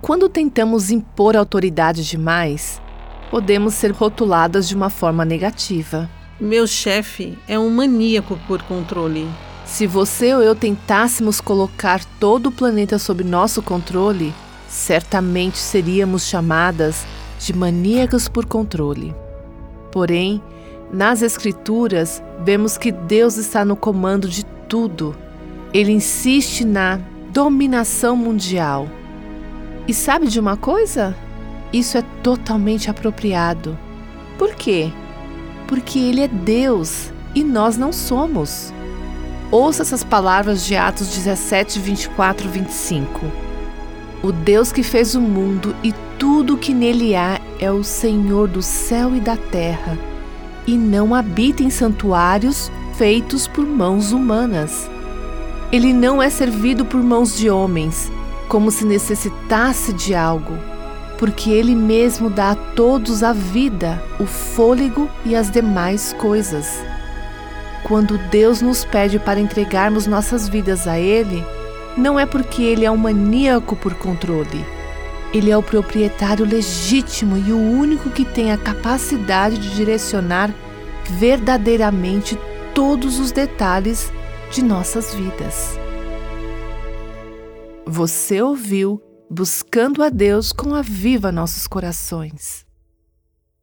Quando tentamos impor autoridade demais, podemos ser rotuladas de uma forma negativa. Meu chefe é um maníaco por controle. Se você ou eu tentássemos colocar todo o planeta sob nosso controle, certamente seríamos chamadas de maníacas por controle. Porém, nas Escrituras, vemos que Deus está no comando de tudo. Ele insiste na dominação mundial. E sabe de uma coisa? Isso é totalmente apropriado. Por quê? Porque Ele é Deus e nós não somos. Ouça essas palavras de Atos 17, 24, 25. O Deus que fez o mundo e tudo o que nele há é o Senhor do céu e da terra, e não habita em santuários feitos por mãos humanas. Ele não é servido por mãos de homens, como se necessitasse de algo, porque ele mesmo dá a todos a vida, o fôlego e as demais coisas. Quando Deus nos pede para entregarmos nossas vidas a Ele, não é porque Ele é um maníaco por controle. Ele é o proprietário legítimo e o único que tem a capacidade de direcionar verdadeiramente todos os detalhes de nossas vidas. Você ouviu Buscando a Deus com a Viva Nossos Corações.